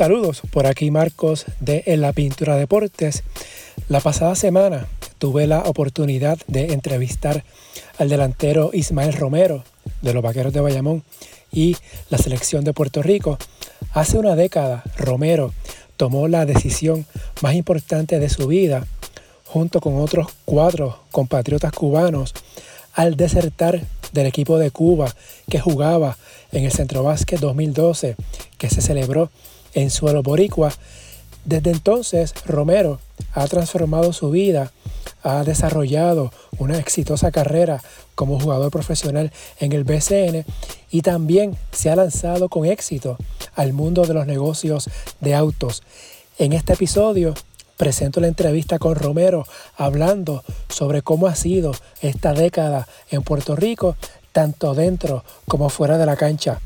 Saludos, por aquí Marcos de En la Pintura Deportes. La pasada semana tuve la oportunidad de entrevistar al delantero Ismael Romero de los Vaqueros de Bayamón y la selección de Puerto Rico. Hace una década, Romero tomó la decisión más importante de su vida, junto con otros cuatro compatriotas cubanos, al desertar del equipo de Cuba que jugaba en el Centro Básquet 2012, que se celebró en suelo boricua. Desde entonces, Romero ha transformado su vida, ha desarrollado una exitosa carrera como jugador profesional en el BCN y también se ha lanzado con éxito al mundo de los negocios de autos. En este episodio presento la entrevista con Romero hablando sobre cómo ha sido esta década en Puerto Rico, tanto dentro como fuera de la cancha.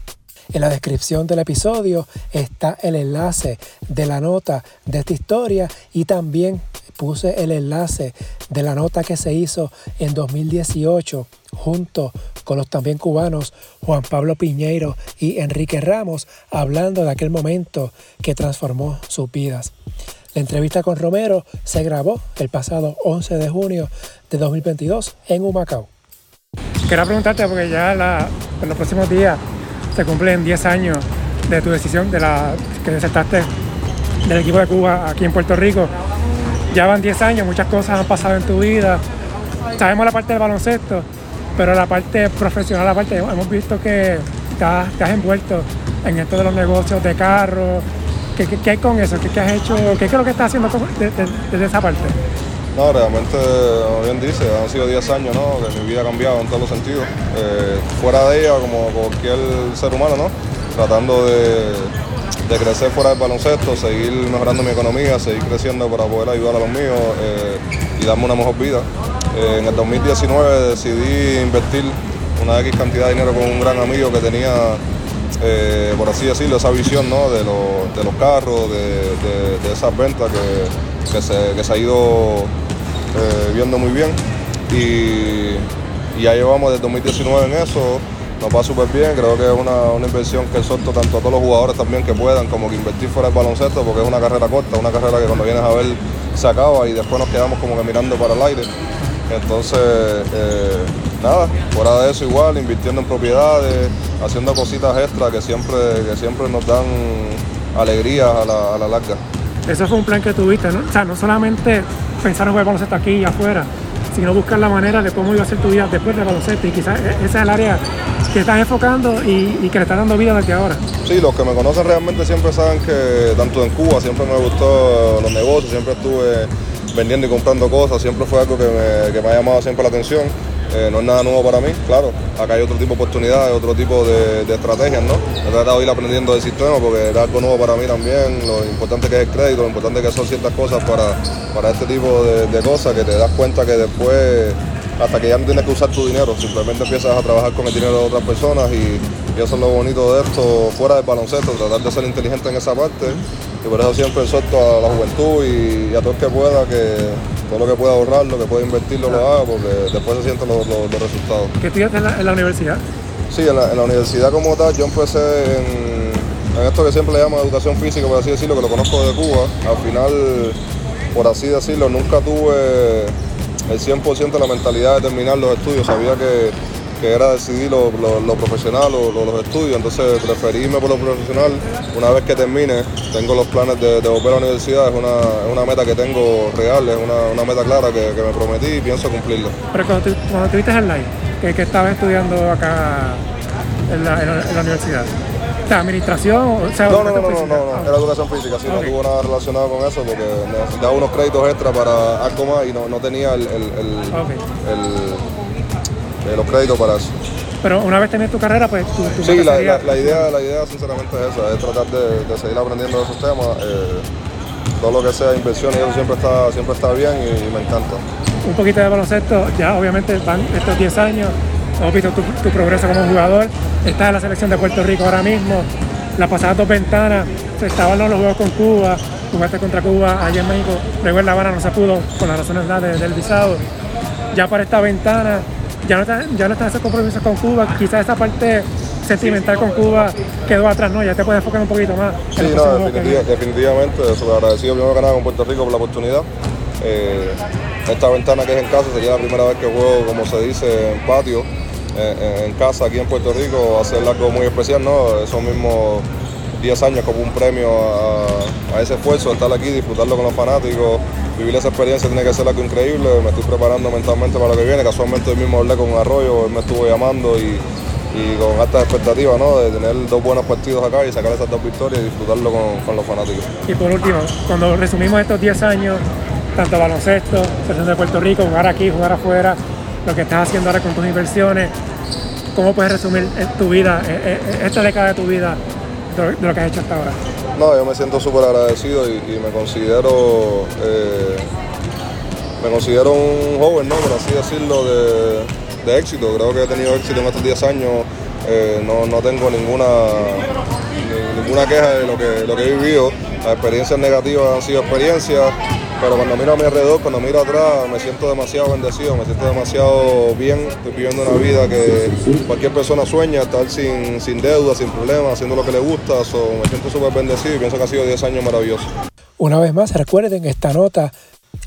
En la descripción del episodio está el enlace de la nota de esta historia y también puse el enlace de la nota que se hizo en 2018 junto con los también cubanos Juan Pablo Piñeiro y Enrique Ramos hablando de aquel momento que transformó sus vidas. La entrevista con Romero se grabó el pasado 11 de junio de 2022 en Humacao. Quería preguntarte porque ya en los próximos días se cumplen 10 años de tu decisión de la que desertaste del equipo de Cuba aquí en Puerto Rico. Ya van 10 años, muchas cosas han pasado en tu vida. Sabemos la parte del baloncesto, pero la parte profesional, la parte, hemos visto que te has, envuelto en esto de los negocios de carros. ¿Qué, hay con eso? ¿Qué, has hecho? ¿Qué, es lo que estás haciendo desde esa parte? No, realmente, como bien dice, han sido 10 años ¿no? que mi vida ha cambiado en todos los sentidos. Eh, fuera de ella, como cualquier ser humano, ¿no? tratando de, crecer fuera del baloncesto, seguir mejorando mi economía, seguir creciendo para poder ayudar a los míos eh, y darme una mejor vida. Eh, en el 2019 decidí invertir una X cantidad de dinero con un gran amigo que tenía, por así decirlo, esa visión ¿no? de, los carros, de, esas ventas que, se, que se ha ido eh, viendo muy bien. Y, ya llevamos desde 2019 en eso, nos va súper bien, creo que es una, inversión que exhorto tanto a todos los jugadores también que puedan, como que invertir fuera del baloncesto, porque es una carrera corta, una carrera que cuando vienes a ver se acaba y después nos quedamos como que mirando para el aire. Entonces, eh, nada, fuera de eso igual, invirtiendo en propiedades, haciendo cositas extras que siempre, que siempre nos dan alegría a la, a la larga. Eso fue un plan que tuviste, ¿no? O sea, no solamente pensar en jugar baloncesto aquí y afuera, sino buscar la manera de cómo iba a ser tu vida después del baloncesto. Y quizás e-, ese es el área que estás enfocando y, que le estás dando vida desde ahora. Sí, los que me conocen realmente siempre saben que tanto en Cuba siempre me gustó los negocios, siempre estuve vendiendo y comprando cosas, siempre fue algo que me, que me ha llamado siempre la atención. Eh, no es nada nuevo para mí, claro. Acá hay otro tipo de oportunidades, otro tipo de, estrategias, ¿no? He tratado de ir aprendiendo del sistema porque era algo nuevo para mí también. Lo importante que es el crédito, lo importante que son ciertas cosas para, para este tipo de, cosas que te das cuenta que después, hasta que ya no tienes que usar tu dinero, simplemente empiezas a trabajar con el dinero de otras personas y, eso es lo bonito de esto, fuera del baloncesto, tratar de ser inteligente en esa parte. Y por eso siempre exhorto a la juventud y, y a todo el que pueda que todo lo que pueda ahorrar, lo que pueda invertirlo, lo haga, porque después se sienten los, resultados. ¿Qué estudiaste en la, universidad? Sí, en la, universidad como tal, yo empecé en, esto que siempre le llaman educación física, por así decirlo, que lo conozco de Cuba. Al final, por así decirlo, nunca tuve el 100% de la mentalidad de terminar los estudios. Sabía que que era decidir lo, profesional o los estudios, entonces preferí por lo profesional. Una vez que termine, tengo los planes de, volver a la universidad, es una, meta que tengo real, es una, meta clara que, me prometí y pienso cumplirla. Pero cuando, tú, cuando tuviste el live, que, estabas estudiando acá en la, universidad, ¿La administración? O sea, no, no, no, no, no, era educación física, sí, no tuvo nada relacionado con eso porque necesitaba unos créditos extra para algo más y no, no tenía el, el, el los créditos para eso. Pero una vez tenés tu carrera, pues tú, Sí, la, la, idea, la idea sinceramente es esa, es tratar de, seguir aprendiendo de esos temas. Eh, todo lo que sea inversión y eso siempre está, siempre está bien y, me encanta. Un poquito de baloncesto, ya obviamente van estos 10 años, hemos visto tu, progreso como jugador, estás en la selección de Puerto Rico ahora mismo, las pasadas dos ventanas, estaban los juegos con Cuba, jugaste contra Cuba allá en México, luego en La Habana no se pudo por las razones del visado. Ya para esta ventana, ya no, está, ya no están esos compromisos con Cuba, quizás esa parte sentimental con Cuba quedó atrás, ¿no? Ya te puedes enfocar un poquito más. Sí, no, definitivamente, súper agradecido primero que nada con Puerto Rico por la oportunidad. Eh, esta ventana que es en casa sería la primera vez que juego, como se dice, en patio, en, casa aquí en Puerto Rico, ser algo muy especial, ¿no? Esos mismos 10 años como un premio a, ese esfuerzo, estar aquí, disfrutarlo con los fanáticos, vivir esa experiencia tiene que ser algo increíble. Me estoy preparando mentalmente para lo que viene. Casualmente hoy mismo hablé con Arroyo, él me estuvo llamando y, con altas expectativas ¿no? de tener dos buenos partidos acá y sacar esas dos victorias y disfrutarlo con, los fanáticos. Y por último, cuando resumimos estos 10 años, tanto baloncesto, selección de Puerto Rico, jugar aquí, jugar afuera, lo que estás haciendo ahora con tus inversiones, ¿cómo puedes resumir tu vida, eh, eh, esta década de tu vida de lo que has hecho hasta ahora? No, yo me siento súper agradecido y, me considero eh, me considero un joven, ¿no? por así decirlo, de, éxito. Creo que he tenido éxito en estos 10 años. Eh, no, tengo ninguna, ninguna queja de lo que, lo que he vivido. Las experiencias negativas han sido experiencias pero cuando miro a mi alrededor, cuando miro atrás, me siento demasiado bendecido, me siento demasiado bien. Estoy viviendo una vida que cualquier persona sueña, estar sin, sin deuda, sin problemas, haciendo lo que le gusta. me siento súper bendecido y pienso que ha sido 10 años maravillosos. Una vez más, recuerden, esta nota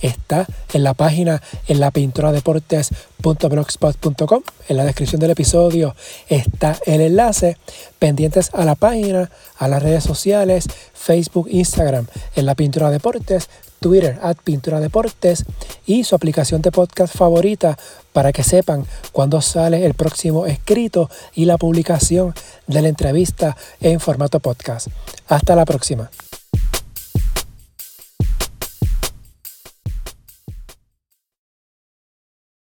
está en la página en la pintura deportes.blogspot.com. En la descripción del episodio está el enlace. Pendientes a la página, a las redes sociales, Facebook, Instagram, en la pintura deportes. Twitter, at Pintura Deportes y su aplicación de podcast favorita para que sepan cuándo sale el próximo escrito y la publicación de la entrevista en formato podcast. Hasta la próxima.